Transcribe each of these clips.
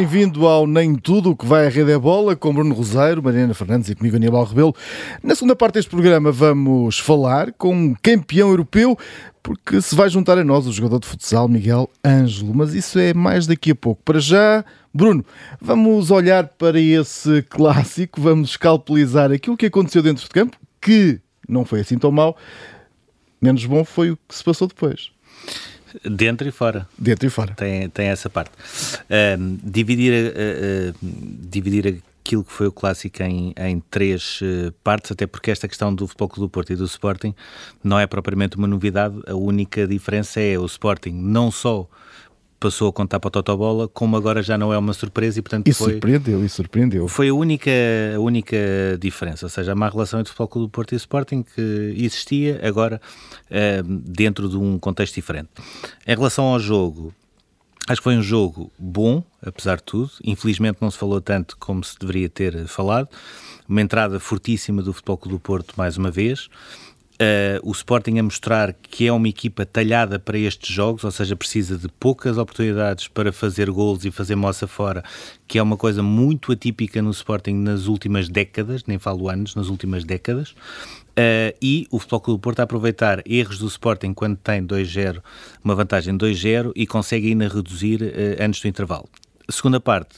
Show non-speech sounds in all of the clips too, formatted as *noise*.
Bem-vindo ao Nem Tudo o que vai à rede é bola, com Bruno Roseiro, Mariana Fernandes e comigo Aníbal Rebelo. Na segunda parte deste programa vamos falar com um campeão europeu, porque se vai juntar a nós o jogador de futsal Miguel Ângelo, mas isso é mais daqui a pouco. Para já, Bruno, vamos olhar para esse clássico, vamos escalpelizar aquilo que aconteceu dentro de campo, que não foi assim tão mal, menos bom foi o que se passou depois. Dentro e fora. Dentro e fora. Tem, tem essa parte. Uh, dividir, uh, uh, dividir aquilo que foi o clássico em, em três partes, até porque esta questão do Futebol Clube do Porto e do Sporting não é propriamente uma novidade. A única diferença é o Sporting não só passou a contar para o Totobola, como agora já não é uma surpresa e portanto e foi... surpreendeu, e surpreendeu. Foi a única, a única diferença, ou seja, a má relação entre o Futebol Clube do Porto e o Sporting que existia agora uh, dentro de um contexto diferente. Em relação ao jogo, acho que foi um jogo bom, apesar de tudo, infelizmente não se falou tanto como se deveria ter falado, uma entrada fortíssima do Futebol Clube do Porto mais uma vez, Uh, o Sporting a mostrar que é uma equipa talhada para estes jogos, ou seja, precisa de poucas oportunidades para fazer gols e fazer moça fora, que é uma coisa muito atípica no Sporting nas últimas décadas, nem falo anos, nas últimas décadas. Uh, e o Futebol Clube do Porto a aproveitar erros do Sporting quando tem 2-0, uma vantagem 2-0 e consegue ainda reduzir uh, antes do intervalo. Segunda parte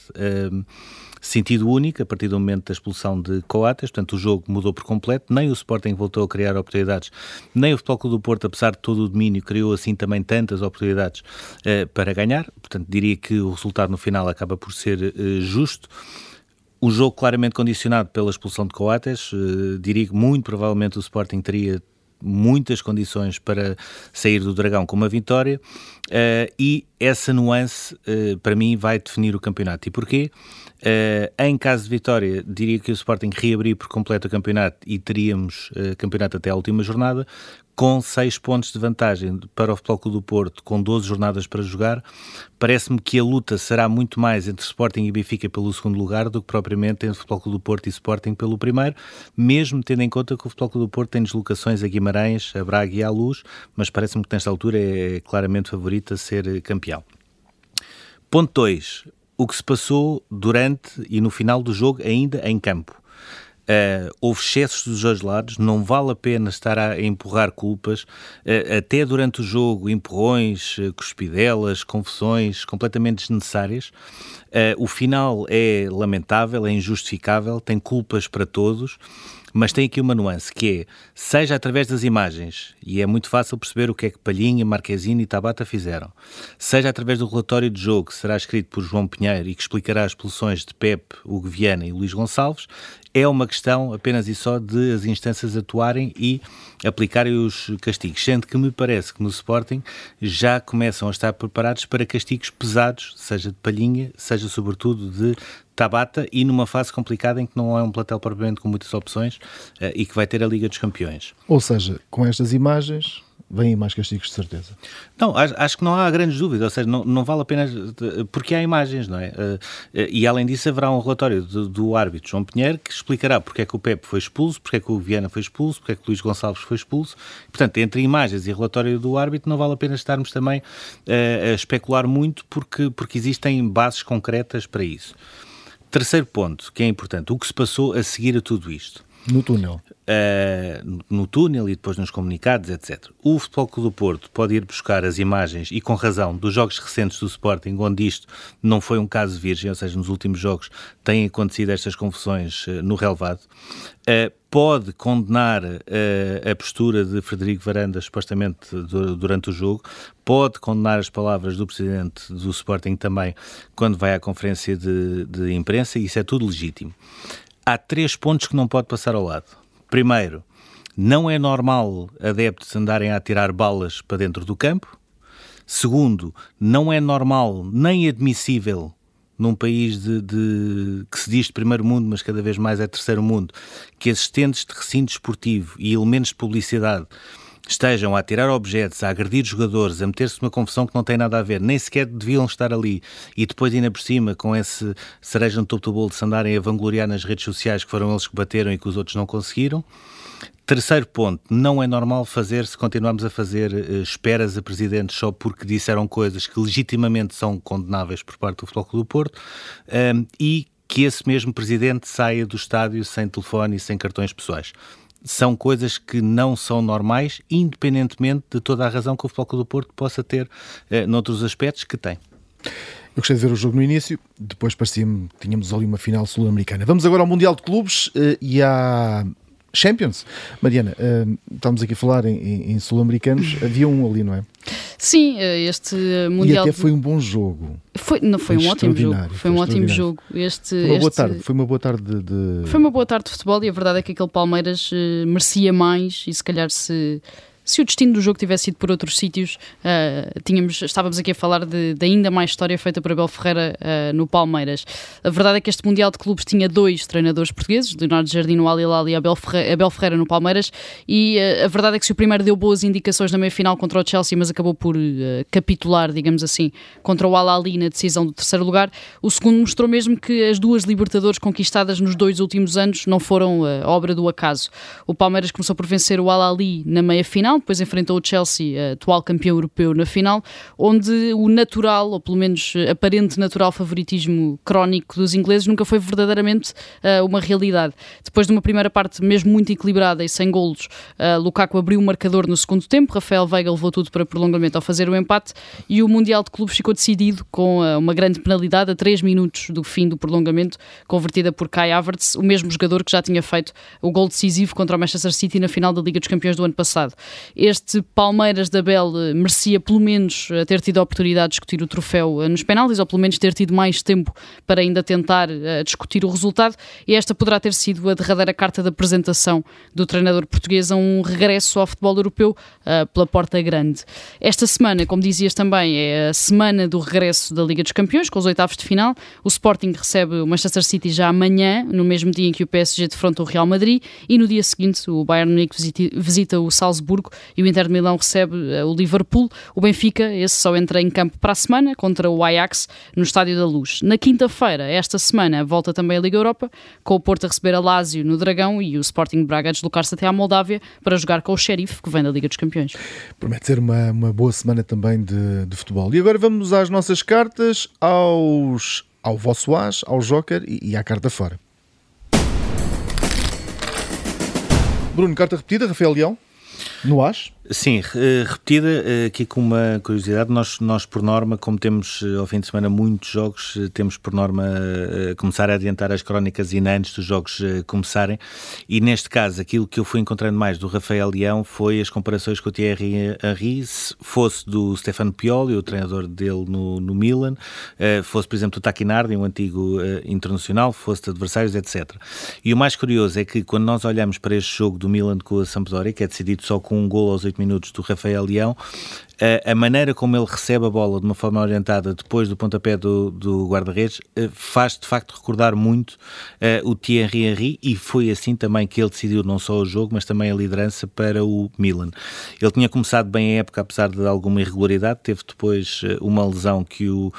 sentido único a partir do momento da expulsão de Coates, portanto o jogo mudou por completo, nem o Sporting voltou a criar oportunidades, nem o Futebol Clube do Porto, apesar de todo o domínio, criou assim também tantas oportunidades eh, para ganhar, portanto diria que o resultado no final acaba por ser eh, justo. O jogo claramente condicionado pela expulsão de Coates, eh, diria que muito provavelmente o Sporting teria muitas condições para sair do Dragão com uma vitória uh, e essa nuance, uh, para mim, vai definir o campeonato. E porquê? Uh, em caso de vitória, diria que o Sporting reabrir por completo o campeonato e teríamos uh, campeonato até a última jornada, com 6 pontos de vantagem para o Futebol Clube do Porto, com 12 jornadas para jogar. Parece-me que a luta será muito mais entre Sporting e Benfica pelo segundo lugar do que propriamente entre Futebol Clube do Porto e Sporting pelo primeiro, mesmo tendo em conta que o Futebol Clube do Porto tem deslocações a Guimarães, a Braga e à Luz, mas parece-me que nesta altura é claramente favorito a ser campeão. Ponto 2 o que se passou durante e no final do jogo, ainda em campo. Uh, houve excessos dos dois lados, não vale a pena estar a empurrar culpas, uh, até durante o jogo, empurrões, uh, cuspidelas, confusões completamente desnecessárias. o final é lamentável, é injustificável, tem culpas para todos. Mas tem aqui uma nuance, que é, seja através das imagens, e é muito fácil perceber o que é que Palhinha, Marquezine e Tabata fizeram, seja através do relatório de jogo que será escrito por João Pinheiro e que explicará as expulsões de Pepe, Hugo Viana e Luís Gonçalves, é uma questão apenas e só de as instâncias atuarem e aplicarem os castigos, sendo que me parece que no Sporting já começam a estar preparados para castigos pesados, seja de palhinha, seja sobretudo de Tabata e numa fase complicada em que não é um platel propriamente com muitas opções uh, e que vai ter a Liga dos Campeões. Ou seja, com estas imagens vêm mais castigos de certeza. Não, acho, que não há grandes dúvidas, ou seja, não, não vale a pena, porque há imagens, não é? Uh, e além disso haverá um relatório do, do, árbitro João Pinheiro que explicará porque é que o Pepe foi expulso, porque é que o Viana foi expulso, porque é que o Luís Gonçalves foi expulso. Portanto, entre imagens e relatório do árbitro não vale a pena estarmos também uh, a especular muito porque, porque existem bases concretas para isso. Terceiro ponto, que é importante, o que se passou a seguir a tudo isto? No túnel. Uh, no túnel e depois nos comunicados, etc. O Futebol Clube do Porto pode ir buscar as imagens, e com razão, dos jogos recentes do Sporting, onde isto não foi um caso virgem, ou seja, nos últimos jogos têm acontecido estas confusões uh, no relevado. Uh, pode condenar a postura de Frederico Varanda, supostamente durante o jogo, pode condenar as palavras do presidente do Sporting também, quando vai à conferência de, de imprensa, e isso é tudo legítimo. Há três pontos que não pode passar ao lado. Primeiro, não é normal adeptos andarem a tirar balas para dentro do campo. Segundo, não é normal nem admissível num país de, de, que se diz de primeiro mundo, mas cada vez mais é terceiro mundo, que assistentes de recinto esportivo e elementos de publicidade estejam a tirar objetos, a agredir jogadores, a meter-se numa confusão que não tem nada a ver, nem sequer deviam estar ali, e depois ainda por cima, com esse cereja no topo do bolo de se andarem a vangloriar nas redes sociais que foram eles que bateram e que os outros não conseguiram. Terceiro ponto, não é normal fazer se continuarmos a fazer uh, esperas a presidentes só porque disseram coisas que legitimamente são condenáveis por parte do Futebol Clube do Porto um, ehm, e que esse mesmo presidente saia do estádio sem telefone e sem cartões pessoais. São coisas que não são normais, independentemente de toda a razão que o Futebol Clube do Porto possa ter uh, noutros aspectos que tem. Eu gostei de ver o jogo no início, depois parecia-me que tínhamos ali uma final sul-americana. Vamos agora ao Mundial de Clubes uh, e há Champions. Mariana, uh, estamos aqui a falar em, em sul-americanos, havia um ali, não é? Sim, eh, este Mundial. E até foi um bom jogo. Foi, não, foi, foi um ótimo jogo. Foi, foi um ótimo jogo. Este, foi uma boa tarde. Foi uma boa tarde de... Foi uma boa tarde de futebol e a verdade é que aquele Palmeiras uh, merecia mais e se calhar se se o destino do jogo tivesse ido por outros sítios, uh, tínhamos, estávamos aqui a falar de, de, ainda mais história feita por Abel Ferreira uh, no Palmeiras. A verdade é que este Mundial de Clubes tinha dois treinadores portugueses, Leonardo Jardim no Al Hilal e Abel Ferreira, Abel Ferreira no Palmeiras, e uh, a verdade é que se o primeiro deu boas indicações na meia-final contra o Chelsea, mas acabou por capitular, digamos assim, contra o Al Ali na decisão do terceiro lugar, o segundo mostrou mesmo que as duas Libertadores conquistadas nos dois últimos anos não foram obra do acaso. O Palmeiras começou por vencer o Al Ali na meia-final, final, depois enfrentou o Chelsea, atual campeão europeu, na final, onde o natural, ou pelo menos aparente natural favoritismo crónico dos ingleses nunca foi verdadeiramente uh, uma realidade. Depois de uma primeira parte mesmo muito equilibrada e sem golos, uh, Lukaku abriu o marcador no segundo tempo, Rafael Veiga levou tudo para prolongamento ao fazer o empate e o Mundial de Clubes ficou decidido com uh, uma grande penalidade a 3 minutos do fim do prolongamento, convertida por Kai Havertz, o mesmo jogador que já tinha feito o gol decisivo contra o Manchester City na final da Liga dos Campeões do ano passado. Este Palmeiras da Bel eh, merecia pelo menos eh, ter tido a oportunidade de discutir o troféu eh, nos penaltis, ou pelo menos ter tido mais tempo para ainda tentar discutir o resultado, e esta poderá ter sido a derradeira carta de apresentação do treinador português a um regresso ao futebol europeu pela porta grande. Esta semana, como dizias também, é a semana do regresso da Liga dos Campeões, com os oitavos de final. O Sporting recebe o Manchester City já amanhã, no mesmo dia em que o PSG defronta o Real Madrid, e no dia seguinte o Bayern Munique visita, visita o Salzburgo e o Inter de Milão recebe uh, o Liverpool. O Benfica, esse só entra em campo para a semana contra o Ajax no Estádio da Luz. Na quinta-feira, esta semana, volta também a Liga Europa, com o Porto a receber a Lazio no Dragão e o Sporting Braga a deslocar-se até à Moldávia para jogar com o Sheriff, que vem da Liga dos Campeões. Promete ser uma, uma boa semana também de, de futebol. E agora vamos às nossas cartas, aos, ao vosso as, ao Joker e, e à carta fora. Bruno, carta repetida, Rafael Leão. No AS? Sim, eh, repetida, eh, aqui com uma curiosidade, nós, nós por norma, como temos eh, ao fim de semana muitos jogos, temos por norma começar a adiantar as crónicas ainda antes dos jogos começarem e neste caso aquilo que eu fui encontrando mais do Rafael Leão foi as comparações com o Thierry Henry, fosse do Stefano Pioli, o treinador dele no, no Milan, fosse por exemplo do Taquinardi, um antigo internacional, fosse de adversários, etc. E o mais curioso é que quando nós olhamos para este jogo do Milan com a Sampdoria, que é decidido só com um gol aos 8 minutos do Rafael Leão, a, a, maneira como ele recebe a bola de uma forma orientada depois do pontapé do, do guarda-redes eh, faz de facto recordar muito uh, o Thierry Henry e foi assim também que ele decidiu não só o jogo, mas também a liderança para o Milan. Ele tinha começado bem a época, apesar de alguma irregularidade, teve depois eh, uma lesão que o,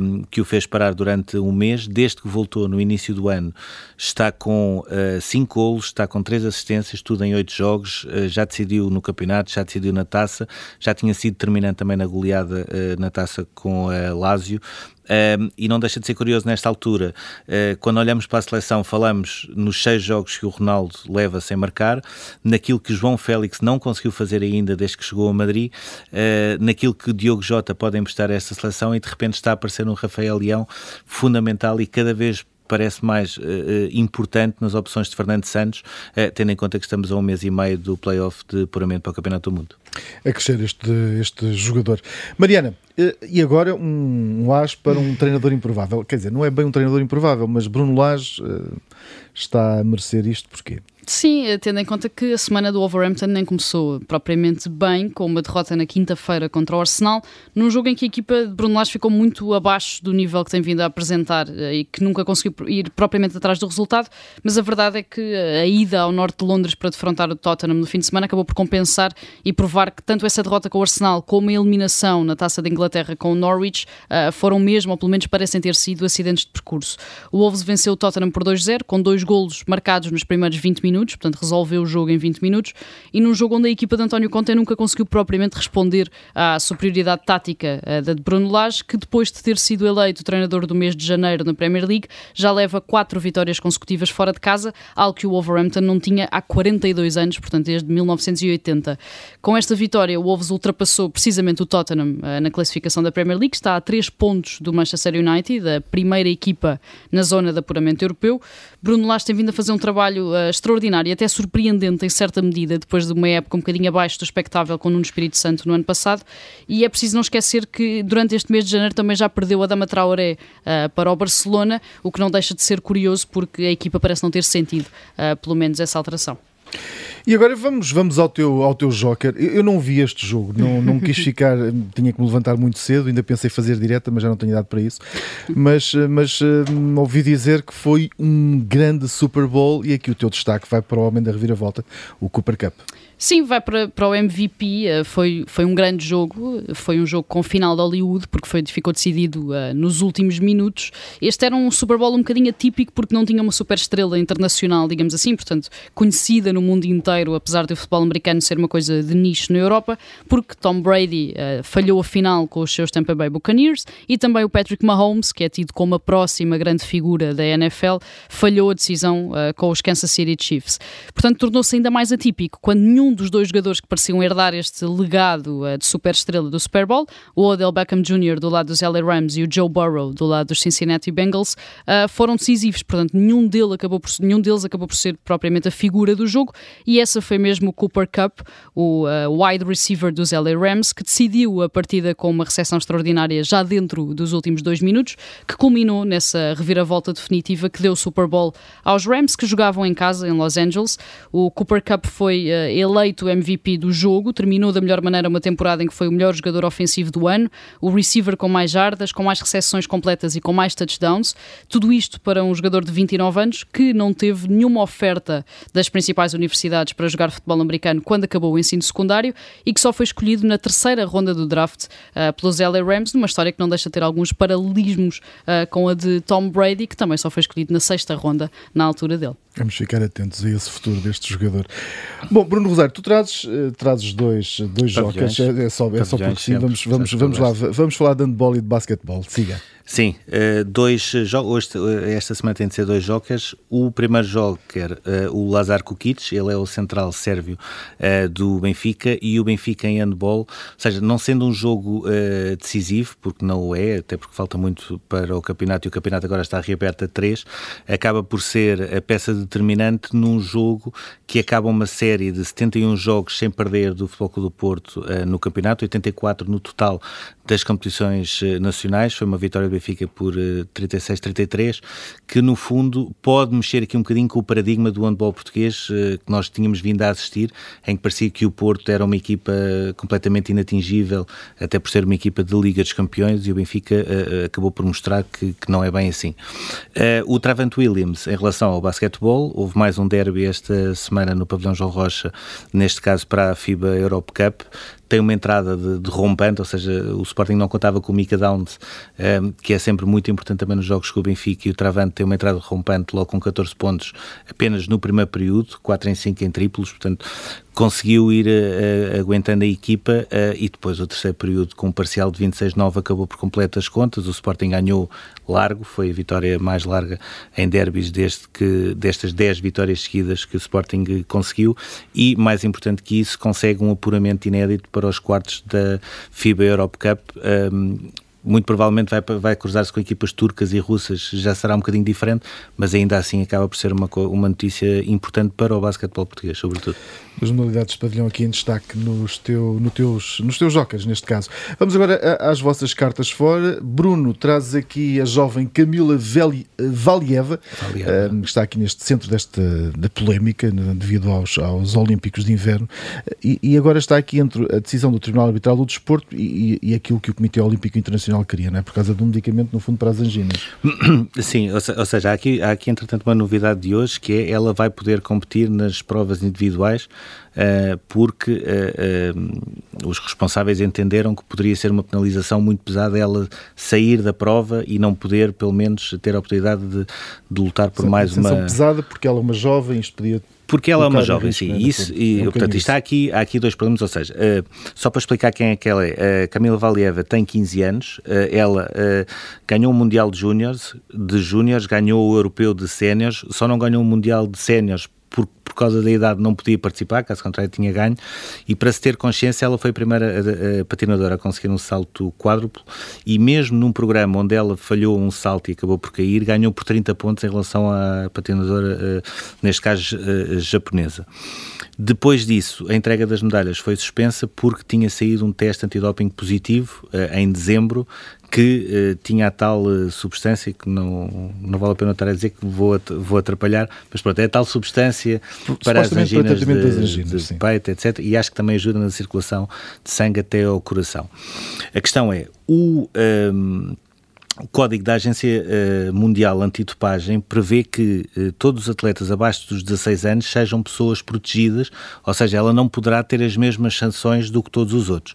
um, que o fez parar durante um mês. Desde que voltou no início do ano, está com 5 uh, golos, está com 3 assistências, tudo em 8 jogos, uh, já decidiu no campeonato, já decidiu na taça, já tinha sido determinante também na goleada uh, na taça com a Lazio. Um, e não deixa de ser curioso nesta altura, uh, quando olhamos para a seleção, falamos nos seis jogos que o Ronaldo leva sem marcar, naquilo que João Félix não conseguiu fazer ainda desde que chegou a Madrid, uh, naquilo que Diogo Jota pode emprestar a esta seleção e de repente está a aparecer um Rafael Leão fundamental e cada vez parece mais uh, importante nas opções de Fernando Santos, uh, tendo em conta que estamos a um mês e meio do playoff de puramente para o Campeonato do Mundo. A crescer este, este jogador. Mariana, uh, e agora um, um as para um treinador improvável. Quer dizer, não é bem um treinador improvável, mas Bruno Lage está a merecer isto porquê? Sim, eh, tendo em conta que a semana do Wolverhampton nem começou propriamente bem, com uma derrota na quinta-feira contra o Arsenal, num jogo em que a equipa de Bruno Lage ficou muito abaixo do nível que tem vindo a apresentar eh, e que nunca conseguiu ir propriamente atrás do resultado, mas a verdade é que a ida ao norte de Londres para defrontar o Tottenham no fim de semana acabou por compensar e provar que tanto essa derrota com o Arsenal como a eliminação na Taça da Inglaterra com o Norwich eh, foram mesmo, ou pelo menos parecem ter sido, acidentes de percurso. O Wolves venceu o Tottenham por 2-0, com dois golos marcados nos primeiros 20 minutos minutos, portanto resolveu o jogo em 20 minutos, e num jogo onde a equipa de António Conte nunca conseguiu propriamente responder à superioridade tática uh, da de Bruno Lage, que depois de ter sido eleito treinador do mês de janeiro na Premier League, já leva quatro vitórias consecutivas fora de casa, algo que o Wolverhampton não tinha há 42 anos, portanto desde 1980. Com esta vitória, o Wolves ultrapassou precisamente o Tottenham uh, na classificação da Premier League, está a 3 pontos do Manchester United, a primeira equipa na zona de apuramento europeu. Bruno Lage tem vindo a fazer um trabalho uh, extraordinário extraordinário e até surpreendente em certa medida, depois de uma época um bocadinho abaixo do expectável com o Nuno Espírito Santo no ano passado. E é preciso não esquecer que durante este mês de janeiro também já perdeu a Dama Traoré uh, para o Barcelona, o que não deixa de ser curioso porque a equipa parece não ter sentido, uh, pelo menos, essa alteração. E agora vamos, vamos ao, teu, ao teu Joker. Eu, não vi este jogo, não, não quis *laughs* ficar, tinha que me levantar muito cedo, ainda pensei fazer direta, mas já não tenho idade para isso. Mas, mas um, ouvi dizer que foi um grande Super Bowl e aqui o teu destaque vai para o homem da reviravolta, o Cooper Cup. Sim, vai para, para o MVP. Eh, foi, foi um grande jogo. Foi um jogo com final de Hollywood, porque foi, ficou decidido uh, nos últimos minutos. Este era um Super Bowl um bocadinho atípico, porque não tinha uma super estrela internacional, digamos assim, portanto, conhecida no mundo inteiro, apesar do futebol americano ser uma coisa de nicho na Europa, porque Tom Brady uh, falhou a final com os seus Tampa Bay Buccaneers e também o Patrick Mahomes, que é tido como a próxima grande figura da NFL, falhou a decisão uh, com os Kansas City Chiefs. Portanto, tornou-se ainda mais atípico quando nenhum nenhum dos dois jogadores que pareciam herdar este legado uh, de superestrela do Super Bowl, o Odell Beckham Jr. do lado dos LA Rams e o Joe Burrow do lado dos Cincinnati Bengals, uh, foram decisivos. Portanto, nenhum, dele acabou por, nenhum deles acabou por ser propriamente a figura do jogo e essa foi mesmo o Cooper Cup, o uh, wide receiver dos LA Rams, que decidiu a partida com uma recepção extraordinária já dentro dos últimos dois minutos, que culminou nessa reviravolta definitiva que deu o Super Bowl aos Rams, que jogavam em casa, em Los Angeles. O Cooper Cup foi uh, eleito MVP do jogo, terminou da melhor maneira uma temporada em que foi o melhor jogador ofensivo do ano, o receiver com mais jardas, com mais recepções completas e com mais touchdowns. Tudo isto para um jogador de 29 anos que não teve nenhuma oferta das principais universidades para jogar futebol americano quando acabou o ensino secundário e que só foi escolhido na terceira ronda do draft uh, pelos LA Rams, numa história que não deixa de ter alguns paralelismos uh, com a de Tom Brady, que também só foi escolhido na sexta ronda na altura dele. Vamos ficar atentos a esse futuro deste jogador. Bom, Bruno Rosário, tu trazes, uh, trazes dois, dois jogos, é, é, só, é só porque sim. Vamos, vamos, vamos lá, vamos falar de handball e de basquetebol. Siga. Sim, eh, dois jogos. Eh, esta semana tem de ser dois jokers. O primeiro joker, eh, o Lazar Kukic, ele é o central sérvio do Benfica e o Benfica em handball, ou seja, não sendo um jogo decisivo, porque não o é, até porque falta muito para o campeonato e o campeonato agora está reaberto a três, acaba por ser a peça determinante num jogo que acaba uma série de 71 jogos sem perder do Futebol Clube do Porto no campeonato, 84 no total das competições nacionais. Foi uma vitória do Benfica por 36-33, eh, que no fundo pode mexer aqui um bocadinho com o paradigma do handball português eh, que nós tínhamos vindo a assistir, em que parecia que o Porto era uma equipa completamente inatingível, até por ser uma equipa de Liga dos Campeões, e o Benfica acabou por mostrar que, que, não é bem assim. O Travant Williams, em relação ao basquetebol, houve mais um derby esta semana no Pavilhão João Rocha, neste caso para a FIBA Europe Cup, tem uma entrada de, de rompante, ou seja, o Sporting não contava com o Mika Downs, um, ehm, que é sempre muito importante também nos jogos com o Benfica, e o Travante tem uma entrada rompante logo com 14 pontos apenas no primeiro período, 4 em 5 em triplos, portanto conseguiu ir uh, aguentando a equipa uh, e depois o terceiro período com um parcial de 26-9 acabou por completar as contas, o Sporting ganhou largo, foi a vitória mais larga em derbys desde que, destas 10 vitórias seguidas que o Sporting conseguiu. E mais importante que isso consegue um apuramento inédito para os quartos da FIBA Europe Cup um, ehm, muito provavelmente vai, vai cruzar-se com equipas turcas e russas, já será um bocadinho diferente, mas ainda assim acaba por ser uma, uma notícia importante para o basquetebol português, sobretudo. As modalidades de pavilhão aqui em destaque nos, teu, no teus, nos teus jocas, neste caso. Vamos agora às vossas cartas fora. Bruno, traz aqui a jovem Camila Valieva, Valieva. Uh, que está aqui neste centro desta da polémica devido aos, aos Olímpicos de Inverno e, e, agora está aqui entre a decisão do Tribunal Arbitral do Desporto e, e, aquilo que o Comitê Olímpico Internacional queria, não é? por causa de um medicamento, no fundo, para as anginas. *clears throat* Sim, ou seja, há aqui, há aqui entretanto uma novidade de hoje que é ela vai poder competir nas provas individuais uh, porque uh, uh, os responsáveis entenderam que poderia ser uma penalização muito pesada ela sair da prova e não poder, pelo menos, ter a oportunidade de, de lutar por Sim, mais uma. pesada porque ela é uma jovem, isto podia porque ela é uma jovem, sim. Né, isso, e, um portanto, isto há aqui, há aqui dois problemas, ou seja, uh, só para explicar quem é que ela é, uh, Camila Valieva tem 15 anos, uh, ela ganhou o Mundial de Júniores, de Júniores, ganhou o Europeu de Séniores, só não ganhou o Mundial de Séniores por, por causa da idade não podia participar, caso contrário tinha ganho, e para se ter consciência ela foi a primeira a, a patinadora a conseguir um salto quádruplo e mesmo num programa onde ela falhou um salto e acabou por cair, ganhou por 30 pontos em relação à patinadora, uh, neste caso uh, japonesa. Depois disso, a entrega das medalhas foi suspensa porque tinha saído um teste antidoping positivo uh, em dezembro que uh, tinha a tal uh, substância que não, não vale a pena estar a dizer que vou, vou atrapalhar, mas pronto, é a tal substância para as anginas, de, anginas de peito, etc. E acho que também ajuda na circulação de sangue até ao coração. A questão é, o... Um, ehm, o Código da Agência uh, Mundial Antidopagem prevê que uh, todos os atletas abaixo dos 16 anos sejam pessoas protegidas, ou seja, ela não poderá ter as mesmas sanções do que todos os outros.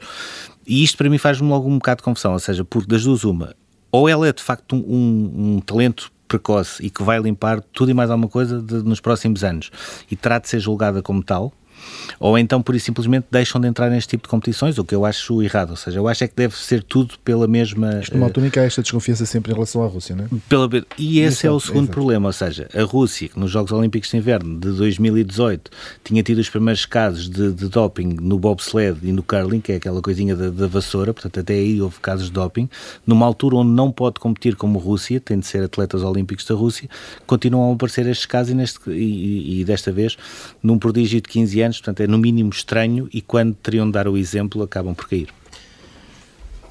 E isto para mim faz-me logo um bocado de confusão, ou seja, porque das duas uma, ou ela é de facto um, um, um talento precoce e que vai limpar tudo e mais alguma coisa de, nos próximos anos e terá de ser julgada como tal, ou então, por isso simplesmente, deixam de entrar neste tipo de competições, o que eu acho errado. Ou seja, eu acho é que deve ser tudo pela mesma. Isto numa altura em que há esta desconfiança sempre em relação à Rússia, não é? Pela... E esse é o segundo problema. Ou seja, a Rússia, que nos Jogos Olímpicos de Inverno de 2018 tinha tido os primeiros casos de, de doping no bobsled e no curling, que é aquela coisinha da, da, vassoura, portanto, até aí houve casos de doping, numa altura onde não pode competir como Rússia, tem de ser atletas olímpicos da Rússia, continuam a aparecer estes casos e, neste, e, e desta vez num prodígio de 15 anos, portanto, é no mínimo estranho e quando teriam de dar o exemplo acabam por cair.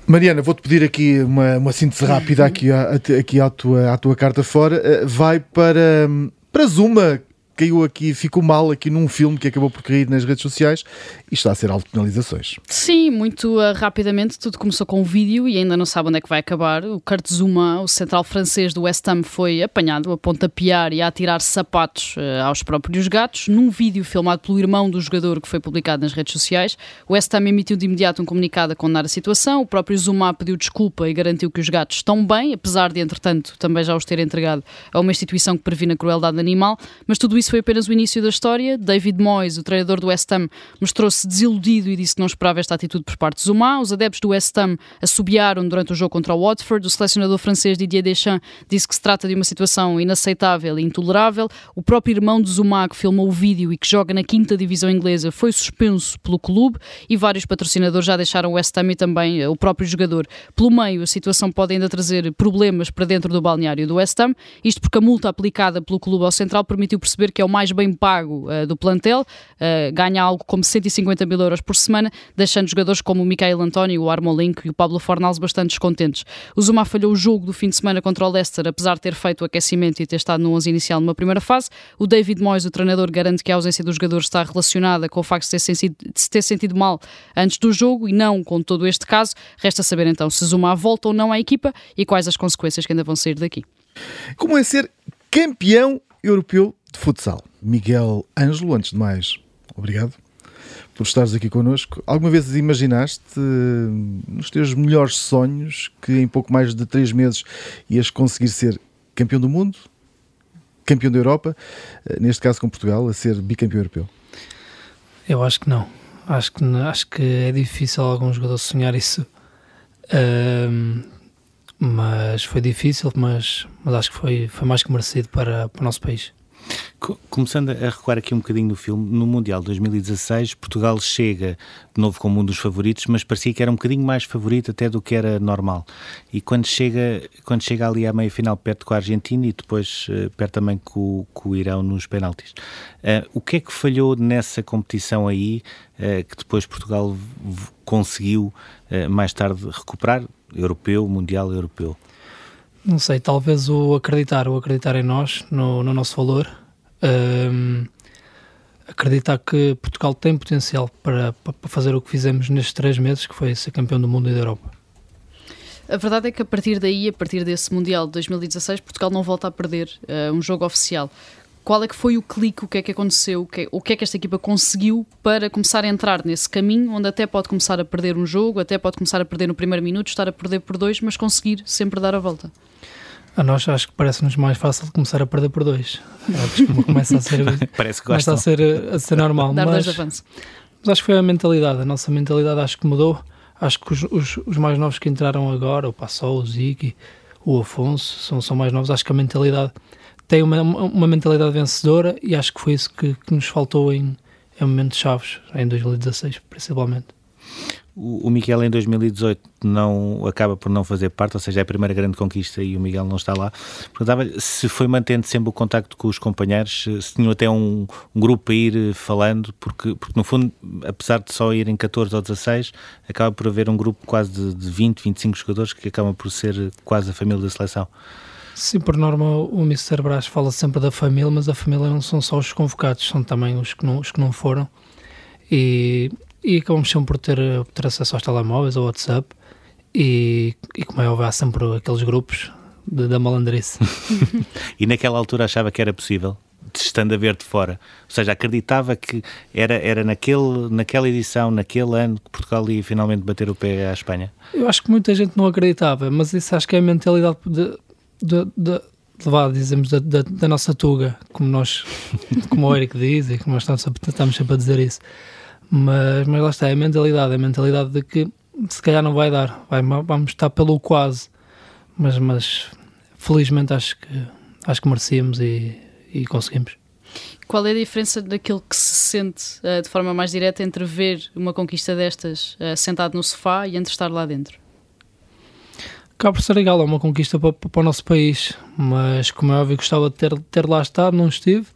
Mariana, vou-te pedir aqui uma, uma síntese rápida aqui, à, aqui à, tua, à tua carta fora. Eh, vai para, para Zuma, caiu aqui, ficou mal aqui num filme que acabou por cair nas redes sociais e está a ser alvo de penalizações. Sim, muito uh, rapidamente. Tudo começou com um vídeo e ainda não sabe onde é que vai acabar. O Kurt Zuma, o central francês do West Ham, foi apanhado a pontapear e a atirar sapatos uh, aos próprios gatos num vídeo filmado pelo irmão do jogador que foi publicado nas redes sociais. O West Ham emitiu de imediato um comunicado a condenar a situação. O próprio Zuma pediu desculpa e garantiu que os gatos estão bem, apesar de, entretanto, também já os ter entregado a uma instituição que previne a crueldade animal. Mas tudo isso foi apenas o início da história. David Moyes, o treinador do West Ham, mostrou-se desiludido e disse que não esperava esta atitude por parte de Zuma. Os adeptos do West Ham assobiaram durante o jogo contra o Watford. O selecionador francês Didier Deschamps disse que se trata de uma situação inaceitável e intolerável. O próprio irmão de Zuma, que filmou o vídeo e que joga na quinta divisão inglesa, foi suspenso pelo clube e vários patrocinadores já deixaram o West Ham e também eh, o próprio jogador. Pelo meio, a situação pode ainda trazer problemas para dentro do balneário do West Ham, isto porque a multa aplicada pelo clube ao Central permitiu perceber que é o mais bem pago uh, do plantel, uh, ganha algo como 150 mil euros por semana, deixando jogadores como o Michael António, o Armolink e o Pablo Fornals bastante descontentes. O Zuma falhou o jogo do fim de semana contra o Leicester, apesar de ter feito o aquecimento e ter estado no 11 inicial numa primeira fase. O David Moyes, o treinador, garante que a ausência do jogador está relacionada com o facto de, ter sentido, de se ter sentido mal antes do jogo e não com todo este caso. Resta saber então se Zuma volta ou não à equipa e quais as consequências que ainda vão sair daqui. Como é ser campeão europeu de futsal. Miguel Ângelo, antes de mais, obrigado por estares aqui connosco. Alguma vez imaginaste eh, nos teus melhores sonhos que em pouco mais de três meses ias conseguir ser campeão do mundo, campeão da Europa, eh, neste caso com Portugal, a ser bicampeão europeu? Eu acho que não. Acho que, acho que é difícil algum jogador sonhar isso. Uh, mas foi difícil, mas, mas acho que foi, foi mais que merecido para, para o nosso país. Começando a recuar aqui um bocadinho no filme, no Mundial 2016, Portugal chega de novo como um dos favoritos, mas parecia que era um bocadinho mais favorito até do que era normal. E quando chega, quando chega ali à meia-final, perto com a Argentina e depois uh, perto também com, com, o Irão nos penaltis. Uh, o que é que falhou nessa competição aí, uh, que depois Portugal conseguiu mais tarde recuperar? Europeu, Mundial Europeu. Não sei, talvez o acreditar, o acreditar em nós, no, no nosso valor, um, acreditar que Portugal tem potencial para, para fazer o que fizemos nestes três meses, que foi ser campeão do mundo e da Europa. A verdade é que a partir daí, a partir desse Mundial de 2016, Portugal não volta a perder uh, um jogo oficial. Qual é que foi o clique, o que é que aconteceu, o que, é, o que é que esta equipa conseguiu para começar a entrar nesse caminho onde até pode começar a perder um jogo, até pode começar a perder no primeiro minuto, estar a perder por dois, mas conseguir sempre dar a volta? A nós acho que parece-nos mais fácil começar a perder por dois. Que começa a ser, *laughs* Parece que começa a ser, a ser normal. Dar mas, dois avanços. mas acho que foi a mentalidade. A nossa mentalidade acho que mudou. Acho que os, os, os mais novos que entraram agora, o Passol, o Ziggy, o Afonso, são, são mais novos. Acho que a mentalidade tem uma, uma mentalidade vencedora e acho que foi isso que, que nos faltou em, em momentos chaves, em 2016 principalmente. O, Miguel em 2018 não acaba por não fazer parte, ou seja, é a primeira grande conquista e o Miguel não está lá. Perguntava se foi mantendo sempre o contacto com os companheiros, se tinham até um, um grupo para ir eh, falando, porque, porque no fundo, apesar de só irem 14 ou 16, acaba por haver um grupo quase de, de 20, 25 jogadores que acabam por ser quase a família da seleção. Sim, por norma o Mr. Brás fala sempre da família, mas a família não são só os convocados, são também os que não, os que não foram. E e acabamos sempre por ter, por ter acesso aos telemóveis, ao WhatsApp, e, e como é óbvio, há sempre aqueles grupos de, da malandrice. *laughs* e naquela altura achava que era possível? estando a ver de fora. Ou seja, acreditava que era, era naquele, naquela edição, naquele ano, que Portugal ia finalmente bater o pé à Espanha? Eu acho que muita gente não acreditava, mas isso acho que é a mentalidade de, de, de, de dizemos, da, da, da, nossa tuga, como nós, *laughs* como o Eric diz e como nós estamos, estamos sempre a dizer isso. Mas, mas lá está, é a mentalidade, é a mentalidade de que se calhar não vai dar, vai, vamos estar pelo quase, mas, mas felizmente acho que, acho que merecíamos e, e conseguimos. Qual é a diferença daquilo que se sente uh, de forma mais direta entre ver uma conquista destas uh, sentado no sofá e entre estar lá dentro? Acaba por ser legal, é uma conquista para, para o nosso país, mas como é óbvio, gostava de ter, ter lá estado, não estive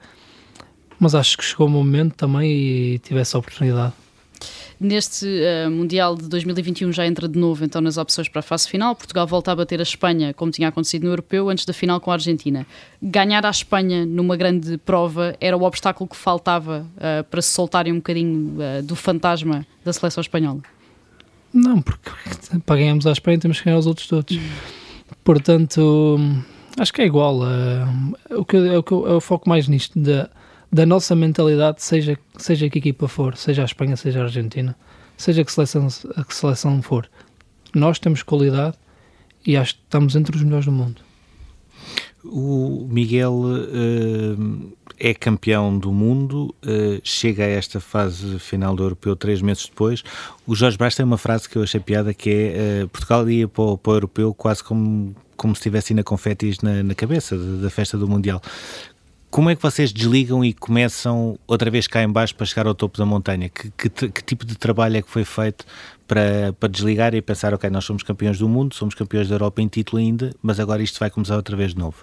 mas acho que chegou o momento também e tive essa oportunidade. Neste uh, Mundial de 2021 já entra de novo então nas opções para a fase final. Portugal volta a bater a Espanha, como tinha acontecido no Europeu, antes da final com a Argentina. Ganhar a Espanha numa grande prova era o obstáculo que faltava uh, para se soltarem um bocadinho uh, do fantasma da seleção espanhola? Não, porque *laughs* para ganharmos a Espanha temos que ganhar os outros todos. Portanto, acho que é igual. o, que, é o que eu, eu foco mais nisto. Da, da nossa mentalidade, seja, seja que equipa for, seja a Espanha, seja a Argentina, seja que seleção, a que seleção for. Nós temos qualidade e acho que estamos entre os melhores do mundo. O Miguel uh, é campeão do mundo, uh, chega a esta fase final do Europeu três meses depois. O Jorge Brás tem uma frase que eu achei piada que é uh, Portugal ia para o, para o Europeu quase como, como se tivesse indo a confetis na, na cabeça da, da festa do Mundial. Como é que vocês desligam e começam outra vez cá em baixo para chegar ao topo da montanha? Que, que, que, tipo de trabalho é que foi feito para, para desligar e pensar, ok, nós somos campeões do mundo, somos campeões da Europa em título ainda, mas agora isto vai começar outra vez de novo?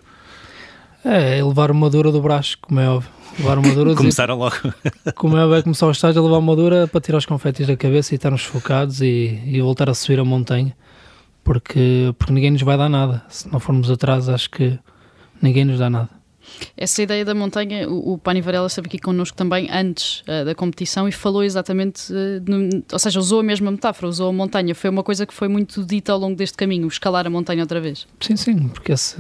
É, é levar uma dura do braço, como é óbvio. Levar uma dura *laughs* Começaram logo. *laughs* como é óbvio, é começar o estágio a levar uma dura para tirar os confetes da cabeça e estarmos focados e, e voltar a subir a montanha, porque, porque ninguém nos vai dar nada. Se não formos atrás, acho que ninguém nos dá nada. Essa ideia da montanha, o, o Pani Varela esteve aqui connosco também antes uh, da competição e falou exatamente, uh, no, ou seja, usou a mesma metáfora, usou a montanha. Foi uma coisa que foi muito dita ao longo deste caminho, escalar a montanha outra vez. Sim, sim, porque esse,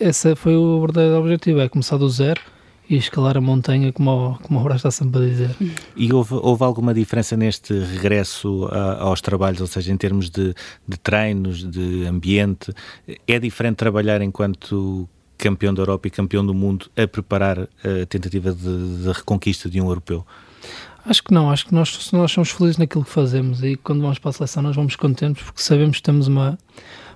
esse foi o verdadeiro objetivo, é começar do zero e escalar a montanha, como, como a Horácio está sempre a dizer. E houve, houve alguma diferença neste regresso a, aos trabalhos, ou seja, em termos de, de treinos, de ambiente? É diferente trabalhar enquanto campeão da Europa e campeão do mundo a preparar a tentativa de, de reconquista de um europeu? Acho que não, acho que nós, nós somos felizes naquilo que fazemos e quando vamos para a seleção nós vamos contentes porque sabemos que temos uma,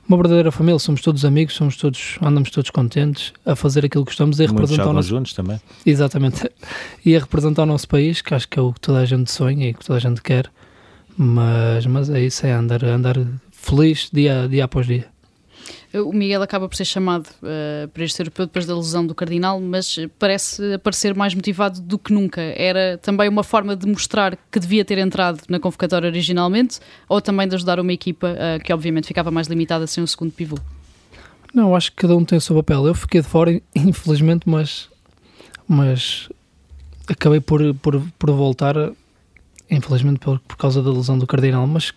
uma verdadeira família, somos todos amigos, somos todos, andamos todos contentes a fazer aquilo que gostamos e a representar o nosso, juntos também. exatamente, *laughs* e a representar o nosso país, que acho que é o que toda a gente sonha e que toda a gente quer, mas, mas é isso, é andar, andar feliz dia, dia após dia. O Miguel acaba por ser chamado uh, para este europeu depois da lesão do Cardinal, mas parece aparecer mais motivado do que nunca. Era também uma forma de mostrar que devia ter entrado na convocatória originalmente ou também de ajudar uma equipa uh, que obviamente ficava mais limitada sem um segundo pivô? Não, acho que cada um tem o seu papel. Eu fiquei de fora, *laughs* infelizmente, mas, mas acabei por, por, por voltar, infelizmente por, por causa da lesão do Cardinal. Mas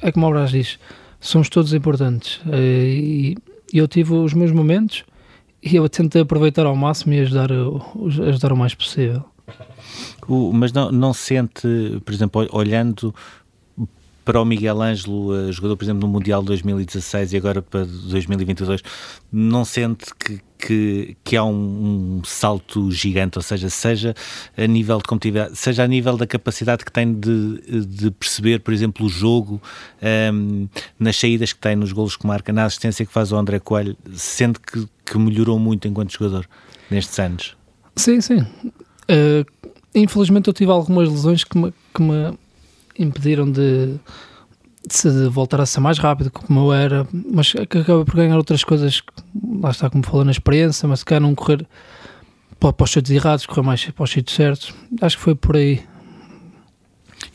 é como o Brás diz, somos todos importantes. E eu tive os meus momentos e eu tentei aproveitar ao máximo e ajudar, ajudar o mais possível. O, mas não, não sente, por exemplo, olhando para o Miguel Ângelo, uh, jogador, por exemplo, no Mundial de 2016 e agora para 2022, não sente que, que, que há um, um, salto gigante, ou seja, seja a nível de competitividade, seja a nível da capacidade que tem de, de perceber, por exemplo, o jogo, um, ehm, nas saídas que tem, nos golos que marca, na assistência que faz o André Coelho, sente que, que melhorou muito enquanto jogador nestes anos? Sim, sim. Uh, infelizmente eu tive algumas lesões que me, que me impediram de, de voltar a ser mais rápido como eu era, mas que acaba por ganhar outras coisas, lá está como falou na experiência, mas se calhar não correr para, para os sítios errados, correr mais para os sítios certos. Acho que foi por aí.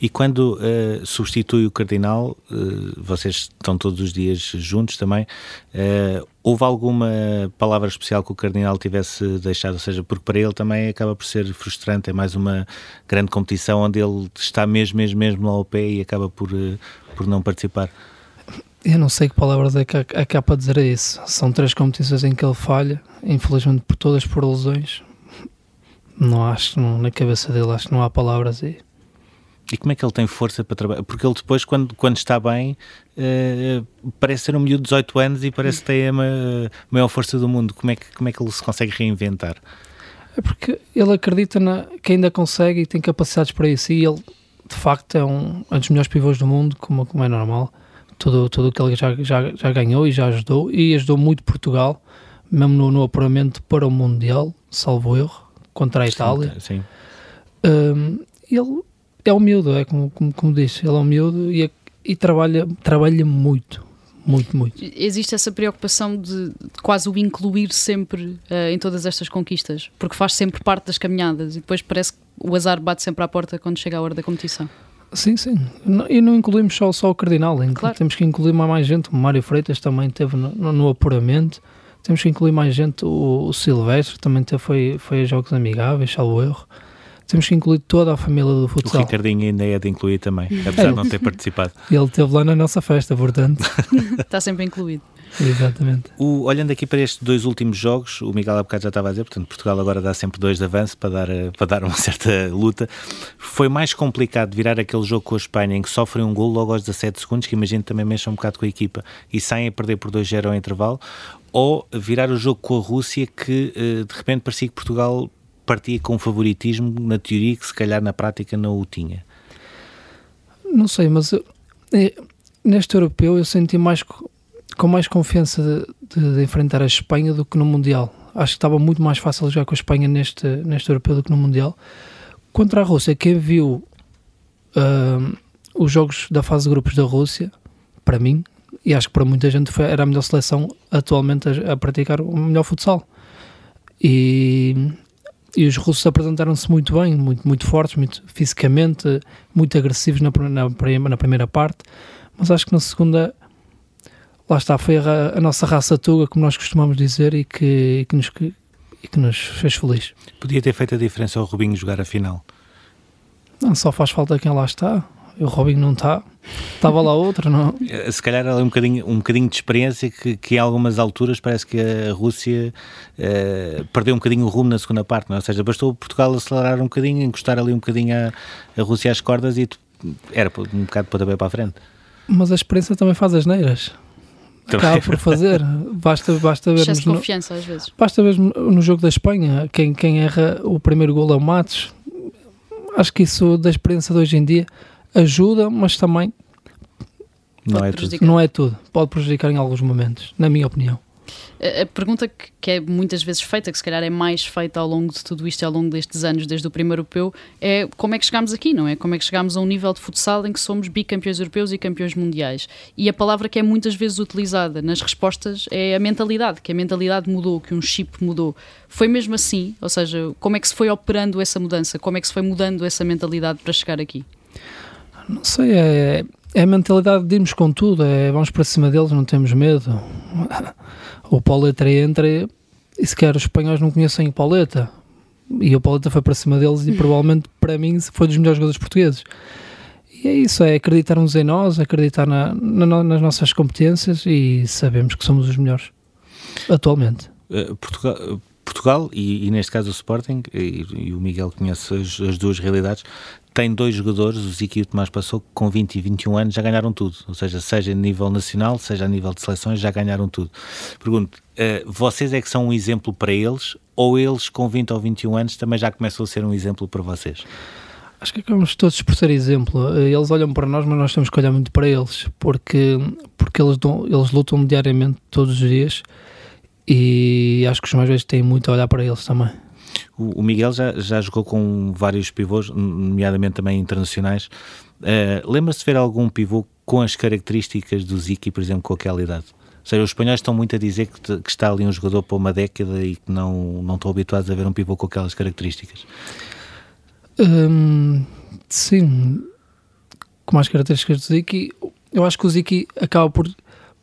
E quando uh, substitui o Cardinal, uh, vocês estão todos os dias juntos também, uh, houve alguma palavra especial que o Cardinal tivesse deixado? Ou seja, porque para ele também acaba por ser frustrante, é mais uma grande competição onde ele está mesmo, mesmo, mesmo lá ao pé e acaba por, por não participar. Eu não sei que palavras é que há para dizer isso. São três competições em que ele falha, infelizmente por todas por lesões. Não acho, não, na cabeça dele, acho que não há palavras aí. E como é que ele tem força para trabalhar? Porque ele depois, quando, quando está bem, uh, parece ser um miúdo de 18 anos e parece tem a maior força do mundo. Como é, que, como é que ele se consegue reinventar? É porque ele acredita na, que ainda consegue e tem capacidades para isso. E ele, de facto, é um, um dos melhores pivôs do mundo, como, como é normal. Tudo, tudo o que ele já, já, já ganhou e já ajudou. E ajudou muito Portugal, mesmo no, no apuramento para o Mundial, salvo erro, contra a Itália. Sim. sim. Um, ele é humilde, é como, como, como disse, ele é humilde e, é, e trabalha, trabalha muito. Muito, muito. Existe essa preocupação de, de quase o incluir sempre uh, em todas estas conquistas, porque faz sempre parte das caminhadas e depois parece que o azar bate sempre à porta quando chega a hora da competição. Sim, sim. E não incluímos só, só o Cardinal, claro. temos que incluir mais gente. O Mário Freitas também teve no, no, no apuramento. Temos que incluir mais gente. O, o Silvestre também teve, foi, foi a Jogos Amigáveis, salvo erro temos que incluir toda a família do futsal. O Ricardinho ainda é de incluir também, apesar de não *laughs* ter participado. Ele esteve lá na nossa festa, portanto. *laughs* Está sempre incluído. Exatamente. O, olhando aqui para estes dois últimos jogos, o Miguel há bocado já estava a dizer, portanto, Portugal agora dá sempre dois de avanço para dar, para dar uma *laughs* certa luta. Foi mais complicado virar aquele jogo com a Espanha em que sofrem um gol logo aos 17 segundos, que imagino também mexa um bocado com a equipa e saem a perder por 2-0 ao intervalo, ou virar o jogo com a Rússia que eh, de repente parecia que Portugal partia com favoritismo na teoria que se calhar na prática não o tinha? Não sei, mas eu, é, neste europeu eu senti mais com mais confiança de, de, de, enfrentar a Espanha do que no Mundial. Acho que estava muito mais fácil jogar com a Espanha neste, neste europeu do que no Mundial. Contra a Rússia, quem viu uh, os jogos da fase de grupos da Rússia, para mim, e acho que para muita gente foi, era a melhor seleção atualmente a, a praticar o melhor futsal. E e os russos apresentaram-se muito bem, muito, muito fortes, muito fisicamente, muito agressivos na, na, na primeira parte, mas acho que na segunda lá está, foi a, a, nossa raça tuga, como nós costumamos dizer, e que, e que, nos, que, e que nos fez feliz. Podia ter feito a diferença ao Rubinho jogar a final? Não, só faz falta quem lá está o Robin não está, estava lá outro, não? Eh, se calhar um bocadinho, um bocadinho de experiência que, que em algumas alturas parece que a Rússia uh, perdeu um bocadinho o rumo na segunda parte, não? É? ou seja, bastou Portugal acelerar um bocadinho, encostar ali um bocadinho a, a Rússia às cordas e era um bocado para também para a frente. Mas a experiência também faz as neiras. Acaba por fazer. Basta, basta ver. Excesso de confiança no, às vezes. Basta ver no jogo da Espanha, quem, quem erra o primeiro gol é o Matos. Acho que isso da experiência de hoje em dia ajuda, mas também Não é tudo. Não é tudo. Pode prejudicar em alguns momentos, na minha opinião. A pergunta que, é muitas vezes feita, que se calhar é mais feita ao longo de tudo isto e ao longo destes anos, desde o primeiro europeu, é como é que chegámos aqui, não é? Como é que chegámos a um nível de futsal em que somos bicampeões europeus e campeões mundiais? E a palavra que é muitas vezes utilizada nas respostas é a mentalidade, que a mentalidade mudou, que um chip mudou. Foi mesmo assim? Ou seja, como é que se foi operando essa mudança? Como é que se foi mudando essa mentalidade para chegar aqui? Não sei, é, é a mentalidade de irmos com tudo, é vamos para cima deles, não temos medo. *laughs* O Pauleta entra e e sequer os espanhóis não conhecem o Pauleta. E o Pauleta foi para cima deles e *laughs* provavelmente para mim foi dos melhores jogadores portugueses. E é isso, é acreditarmos em nós, acreditar na, na- nas nossas competências e sabemos que somos os melhores atualmente. Eh, Portugal, Portugal e, e neste caso o Sporting, e, e o Miguel conhece as, as duas realidades, tem dois jogadores, o Zico e o Tomás Passou, que com 20 e 21 anos já ganharam tudo. Ou seja, seja a nível nacional, seja a nível de seleções, já ganharam tudo. Pergunto, eh, vocês é que são um exemplo para eles ou eles com 20 ou 21 anos também já começam a ser um exemplo para vocês? Acho que acabamos todos por ser exemplo. Eles olham para nós, mas nós temos que olhar muito para eles, porque, porque eles, eles lutam diariamente, todos os dias, e acho que os mais velhos têm muito a olhar para eles também. O, Miguel já, já jogou com vários pivôs, nomeadamente também internacionais. Eh, Lembra-se de ver algum pivô com as características do Ziki, por exemplo, com aquela idade? Ou seja, os espanhóis estão muito a dizer que, que está ali um jogador para uma década e que não, não estão habituados a ver um pivô com aquelas características. Hum, sim, com mais características do Ziki, eu acho que o Ziki acaba por,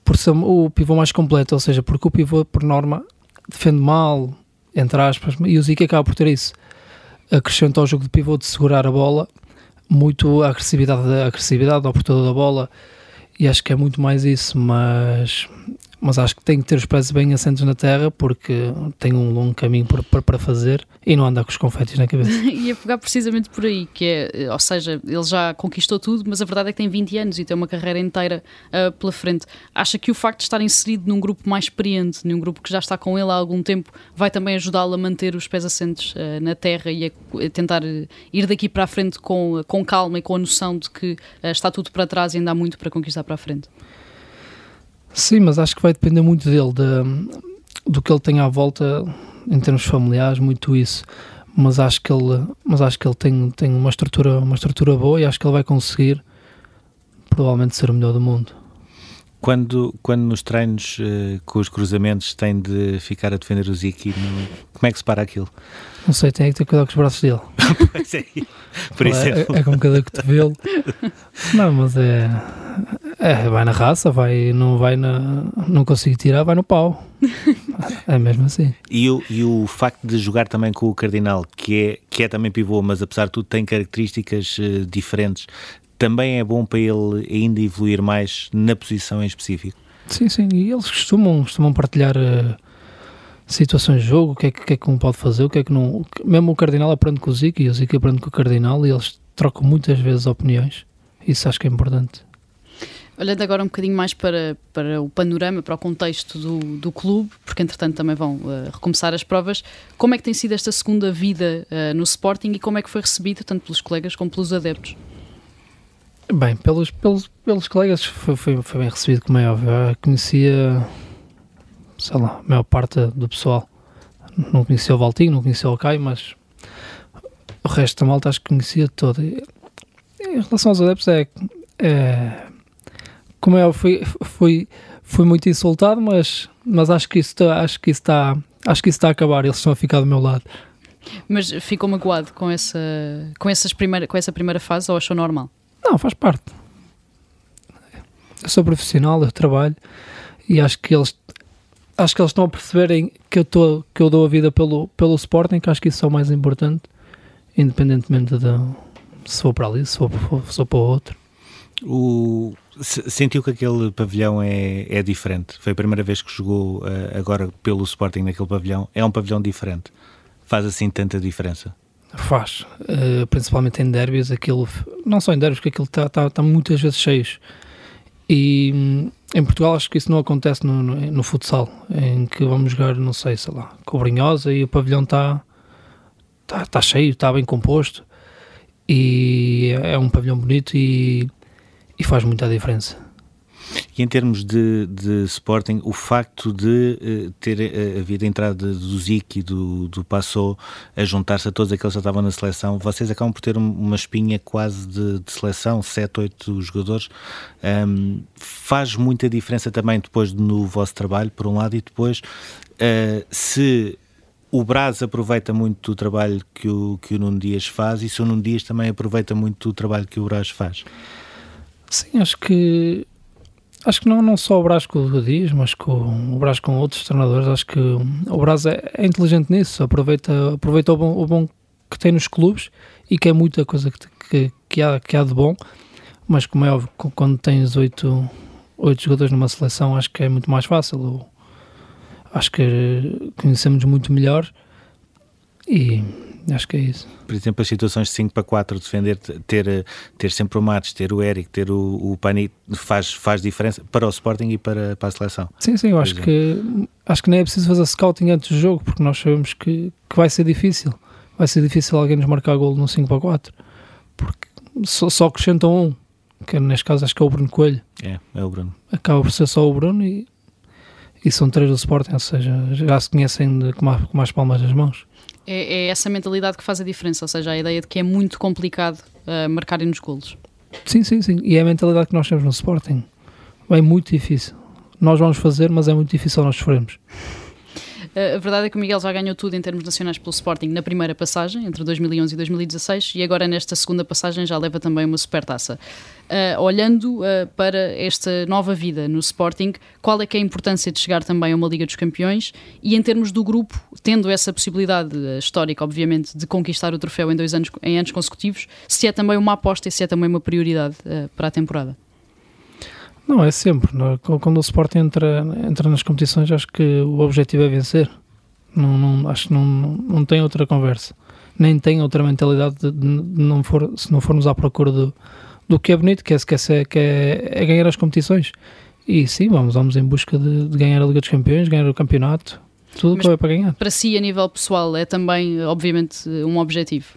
por ser o pivô mais completo, ou seja, porque o pivô, por norma, defende mal, entre aspas, e o Ziki acaba por ter isso. Acrescenta ao jogo de pivô de segurar a bola muito a agressividade, a agressividade ao portador da bola, e acho que é muito mais isso, mas, mas acho que tem que ter os pés bem assentos na terra, porque tem um longo caminho por- para, para fazer e não anda com os confetes na cabeça. *laughs* Ia pegar precisamente por aí, que é, ou seja, ele já conquistou tudo, mas a verdade é que tem 20 anos e tem uma carreira inteira ah, pela frente. Acha que o facto de estar inserido num grupo mais experiente, num grupo que já está com ele há algum tempo, vai também ajudá-lo a manter os pés assentes ah, na terra e a, a tentar eh, ir daqui para a frente com, com calma e com a noção de que ah, está tudo para trás e ainda há muito para conquistar para a frente? Sim, mas acho que vai depender muito dele, da- do que ele tem à volta em termos familiares, muito isso. Mas acho que ele, mas acho que ele tem, tem uma, estrutura, uma estrutura boa e acho que ele vai conseguir provavelmente ser o melhor do mundo. Quando, quando nos treinos eh, com os cruzamentos tem de ficar a defender o Ziki, não- como é que se para aquilo? Não sei, tem que ter cuidado com os braços dele. *laughs* Pois é, por é, exemplo. é, é com cada cotovelo. *laughs* Não, mas é, é. Vai na raça, vai, não vai na. Não consigo tirar, vai no pau. *laughs* É mesmo assim. E o, e o facto de jogar também com o Cardinal, que é, que é também pivô, mas apesar de tudo tem características eh, diferentes, também é bom para ele ainda evoluir mais na posição em específico. Sim, sim, e eles costumam, costumam partilhar eh, situações de jogo, o que, é que, o que é que um pode fazer, o que é que não. Mesmo o Cardinal aprende com o Zico e o Zico aprende com o Cardinal e eles trocam muitas vezes opiniões. Isso acho que é importante. Olhando agora um bocadinho mais para, para o panorama, para o contexto do, do clube, porque entretanto também vão eh, recomeçar as provas, como é que tem sido esta segunda vida eh, no Sporting e como é que foi recebido tanto pelos colegas como pelos adeptos? Bem, pelos, pelos, pelos colegas foi, foi, foi bem recebido, como é óbvio. Eu conhecia, sei lá, a maior parte do pessoal. Não conhecia o Valtinho, não conhecia o Caio, mas o resto da malta acho que conhecia todo. Em relação aos adeptos, é. é como é, fui, fui, fui muito insultado, mas, mas acho que isso está, acho que está, acho que isso está a acabar. Eles estão a ficar do meu lado. Mas ficou magoado com essa, com essas primeira, com essa primeira fase ou achou normal? Não, faz parte. Eu sou profissional, eu trabalho e acho que eles acho que eles estão a perceberem que eu, tô, que eu dou a vida pelo, pelo Sporting, que acho que isso é o mais importante, independentemente de se for para ali, se for, se for para o outro. O, se- sentiu que aquele pavilhão é, é diferente? Foi a primeira vez que jogou eh, agora pelo Sporting naquele pavilhão? É um pavilhão diferente? Faz assim tanta diferença? Faz, eh, principalmente em derbys, aquilo, não só em derbys, porque aquilo está tá, tá muitas vezes cheio. E hum, em Portugal acho que isso não acontece no, no, no futsal, em que vamos jogar, não sei, sei lá, com Brinhosa e o pavilhão está tá, tá cheio, está bem composto e é um pavilhão bonito e, e faz muita diferença. E em termos de, de Sporting, o facto de uh, ter uh, havido a entrada do Zic e do, do Passou a juntar-se a todos aqueles que já estavam na seleção, vocês acabam por ter uma espinha quase de, de seleção, 7, 8 jogadores. Um, faz muita diferença também depois no vosso trabalho, por um lado, e depois uh, se o Braz aproveita muito do trabalho que o, que o Nuno Dias faz e se o Nuno Dias também aproveita muito do trabalho que o Braz faz. Sim, acho que acho que não, não só o Braz com o Dias, mas com o Braz com outros treinadores, acho que o Braz é, é inteligente nisso, aproveita, aproveita o bom, o bom que tem nos clubes e que é muita coisa que, que, que, há, que há de bom, mas como é óbvio, quando tens oito, oito jogadores numa seleção, acho que é muito mais fácil acho que conhecemos muito melhor e acho que é isso. Por exemplo, as situações de 5 para 4, defender, ter, ter sempre o Matos, ter o Eric, ter o, o Pani, faz, faz diferença para o Sporting e para, para a seleção. Sim, sim, eu acho que, acho que nem é preciso fazer scouting antes do jogo, porque nós sabemos que, que vai ser difícil. Vai ser difícil alguém nos marcar gol no 5 para 4, porque só, só acrescentam um, que neste caso acho que é o Bruno Coelho. É, é o Bruno. Acaba por ser só o Bruno e e são três do Sporting, ou seja, já se conhecem de, com, mais, com mais palmas nas mãos. É, é, essa mentalidade que faz a diferença, ou seja, a ideia de que é muito complicado uh, marcarem nos golos. Sim, sim, sim. E é a mentalidade que nós temos no Sporting. É muito difícil. Nós vamos fazer, mas é muito difícil nós sofremos. A verdade é que o Miguel já ganhou tudo em termos nacionais pelo Sporting na primeira passagem, entre 2011 e 2016, e agora nesta segunda passagem já leva também uma supertaça. Uh, olhando uh, para esta nova vida no Sporting, qual é que é a importância de chegar também a uma Liga dos Campeões e em termos do grupo, tendo essa possibilidade uh, histórica, obviamente, de conquistar o troféu em dois anos, em anos consecutivos, se é também uma aposta e se é também uma prioridade para a temporada? Não, é sempre. É? Quando o Sporting entra, entra nas competições, acho que o objetivo é vencer. Não, não, acho que não, não tem outra conversa. Nem tem outra mentalidade de, de não for, se não formos à procura do, do que é bonito, que é, que é, que é, é ganhar as competições. E sim, vamos, vamos em busca de, de ganhar a Liga dos Campeões, ganhar o campeonato, tudo que é para ganhar. Para si, a nível pessoal, é também, obviamente, um objetivo?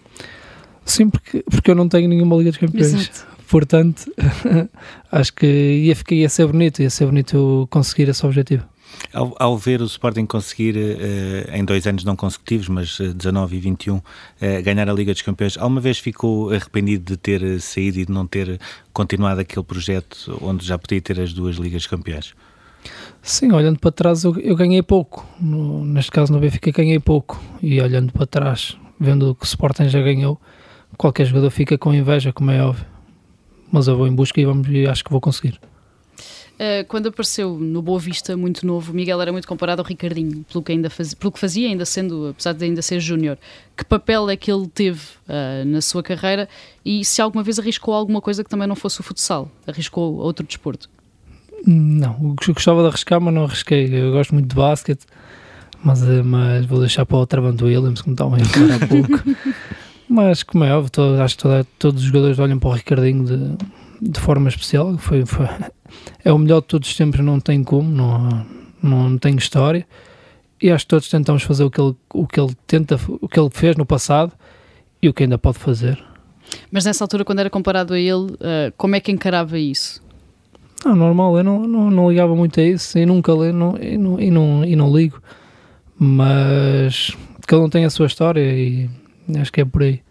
Sim, porque, porque eu não tenho nenhuma Liga dos Campeões. Exato. Portanto, *laughs* acho que ia, ia ser bonito, ia ser bonito conseguir esse objetivo. Ao, ao, ver o Sporting conseguir uh, em dois anos não consecutivos, mas uh, 19 e 21, uh, ganhar a Liga dos Campeões, alguma vez ficou arrependido de ter saído e de não ter continuado aquele projeto onde já podia ter as duas Ligas Campeões? Sim, olhando para trás eu, eu ganhei pouco. No, neste caso no Benfica ganhei pouco. E olhando para trás, vendo o que o Sporting já ganhou, qualquer jogador fica com inveja, como é óbvio mas eu vou em busca e, vamos, e acho que vou conseguir. Uh, quando apareceu no Boa Vista, muito novo, Miguel era muito comparado ao Ricardinho, pelo que, ainda faz, pelo que fazia, ainda sendo, apesar de ainda ser júnior. Que papel é que ele teve uh, na sua carreira e se alguma vez arriscou alguma coisa que também não fosse o futsal? Arriscou outro desporto? Não, gostava de arriscar, mas não arrisquei. Eu gosto muito de basquete, mas, eh, mas vou deixar para o Travante Williams, que me está a há pouco. *laughs* Mas, como é óbvio, todo, acho que toda, todos os jogadores olham para o Ricardinho de, de forma especial. Foi, foi, é o melhor de todos os tempos, não tem como, não, não tem história. E acho que todos tentamos fazer o que ele, o que ele tenta, o que ele fez no passado e o que ainda pode fazer. Mas nessa altura, quando era comparado a ele, uh, como é que encarava isso? Não, normal, eu não, não, não ligava muito a isso e nunca li, não, e, não, e, não, e não ligo. Mas ele não tem a sua história e Acho que é por aí.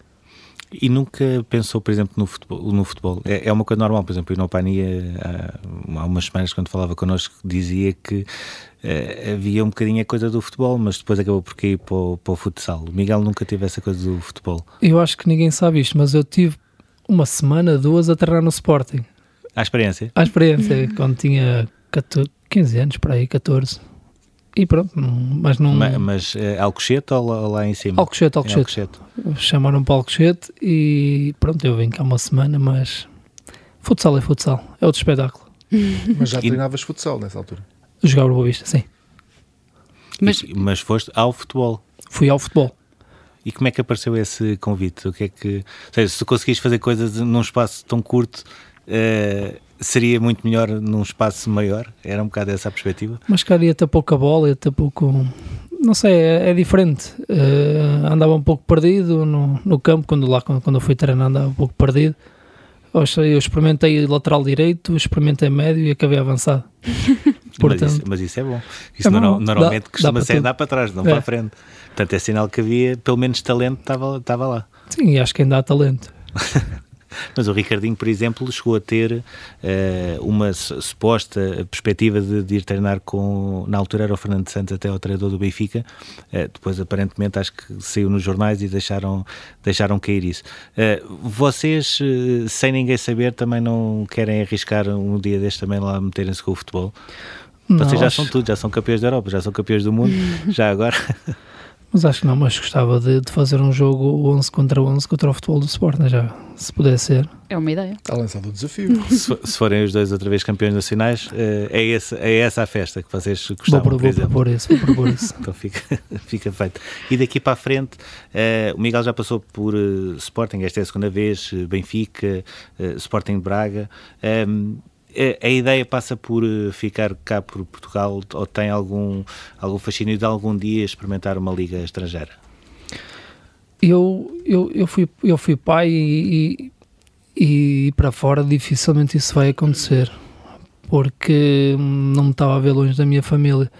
E nunca pensou, por exemplo, no futebol? No futebol? É, é uma coisa normal, por exemplo, o Inopania, há, há umas semanas, quando falava connosco, dizia que uh, havia um bocadinho a coisa do futebol, mas depois acabou por cair para o, para o futsal. O Miguel nunca teve essa coisa do futebol. Eu acho que ninguém sabe isto, mas eu tive uma semana, duas, a treinar no Sporting. A experiência? A experiência, quando tinha 14, 15 anos, para aí, 14. E pronto, mas não. Mas, mas é Alcochete ou lá, lá, em cima? Alcochete, Alcochete. É Alcochete. Chamaram para Alcochete e pronto, eu vim cá uma semana, mas futsal é futsal, é outro espetáculo. *laughs* mas já treinavas futsal nessa altura? Jogava Boa Vista, sim. Mas, e, mas foste ao futebol? Fui ao futebol. E como é que apareceu esse convite? O que é que. Ou seja, se tu conseguiste fazer coisas num espaço tão curto. Uh, seria muito melhor num espaço maior? Era um bocado essa a perspectiva? Mas cara, ia ter pouca bola, ia ter pouco. Não sei, é, é diferente. Uh, andava um pouco perdido no, no campo, quando lá quando, quando eu fui treinar andava um pouco perdido. eu experimentei lateral direito, experimentei médio e acabei avançado. Portanto, *laughs* mas, isso, mas, isso, é bom. Isso é bom. normalmente dá, costuma dá ser andar para trás, não é. para a frente. Portanto, é sinal que havia pelo menos talento estava, estava lá. Sim, acho que ainda há talento. *laughs* Mas o Ricardinho, por exemplo, chegou a ter uh, uma suposta perspectiva de, de, ir treinar com. Na altura era o Fernando Santos, até o treinador do Benfica. Uh, depois, aparentemente, acho que saiu nos jornais e deixaram, deixaram cair isso. Uh, vocês, sem ninguém saber, também não querem arriscar um dia deste também lá meterem-se com o futebol? Vocês já são tudo, já são campeões da Europa, já são campeões do mundo, *laughs* já agora. Mas acho que não, mas gostava de, de, fazer um jogo 11 contra 11 contra o futebol do Sport, né? já, se puder ser. É uma ideia. Está lançado o desafio. *laughs* se, se, forem os dois outra vez campeões nacionais, eh, é, esse, é essa a festa que vocês gostavam, vou, por, por vou propor isso, vou propor isso. *laughs* então fica, *laughs* fica feito. E daqui para a frente, uh, o Miguel já passou por uh, Sporting, esta é a segunda vez, Benfica, uh, Sporting Braga. Um, a ideia passa por eh, ficar cá por Portugal ou tem algum, algum fascínio de algum dia experimentar uma liga estrangeira? Eu, eu, eu, fui, eu fui pai e, e, e para fora dificilmente isso vai acontecer porque não me estava a ver longe da minha família.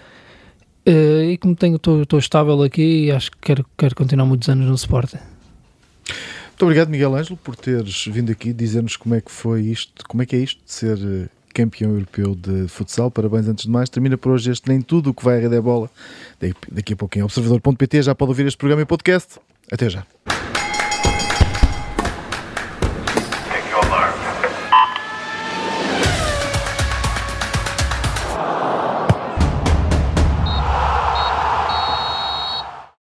Uh, e como tenho, estou estável aqui, acho que quero, quero continuar muitos anos no Sporting. Muito obrigado, Miguel Ângelo, por teres vindo aqui dizer-nos como é que foi isto, como é que é isto de ser eh, campeão europeu de futsal. Parabéns antes de mais. Termina por hoje este Nem Tudo o que vai a rede é bola. Daqui a pouquinho, observador.pt já pode ouvir este programa em podcast. Até já.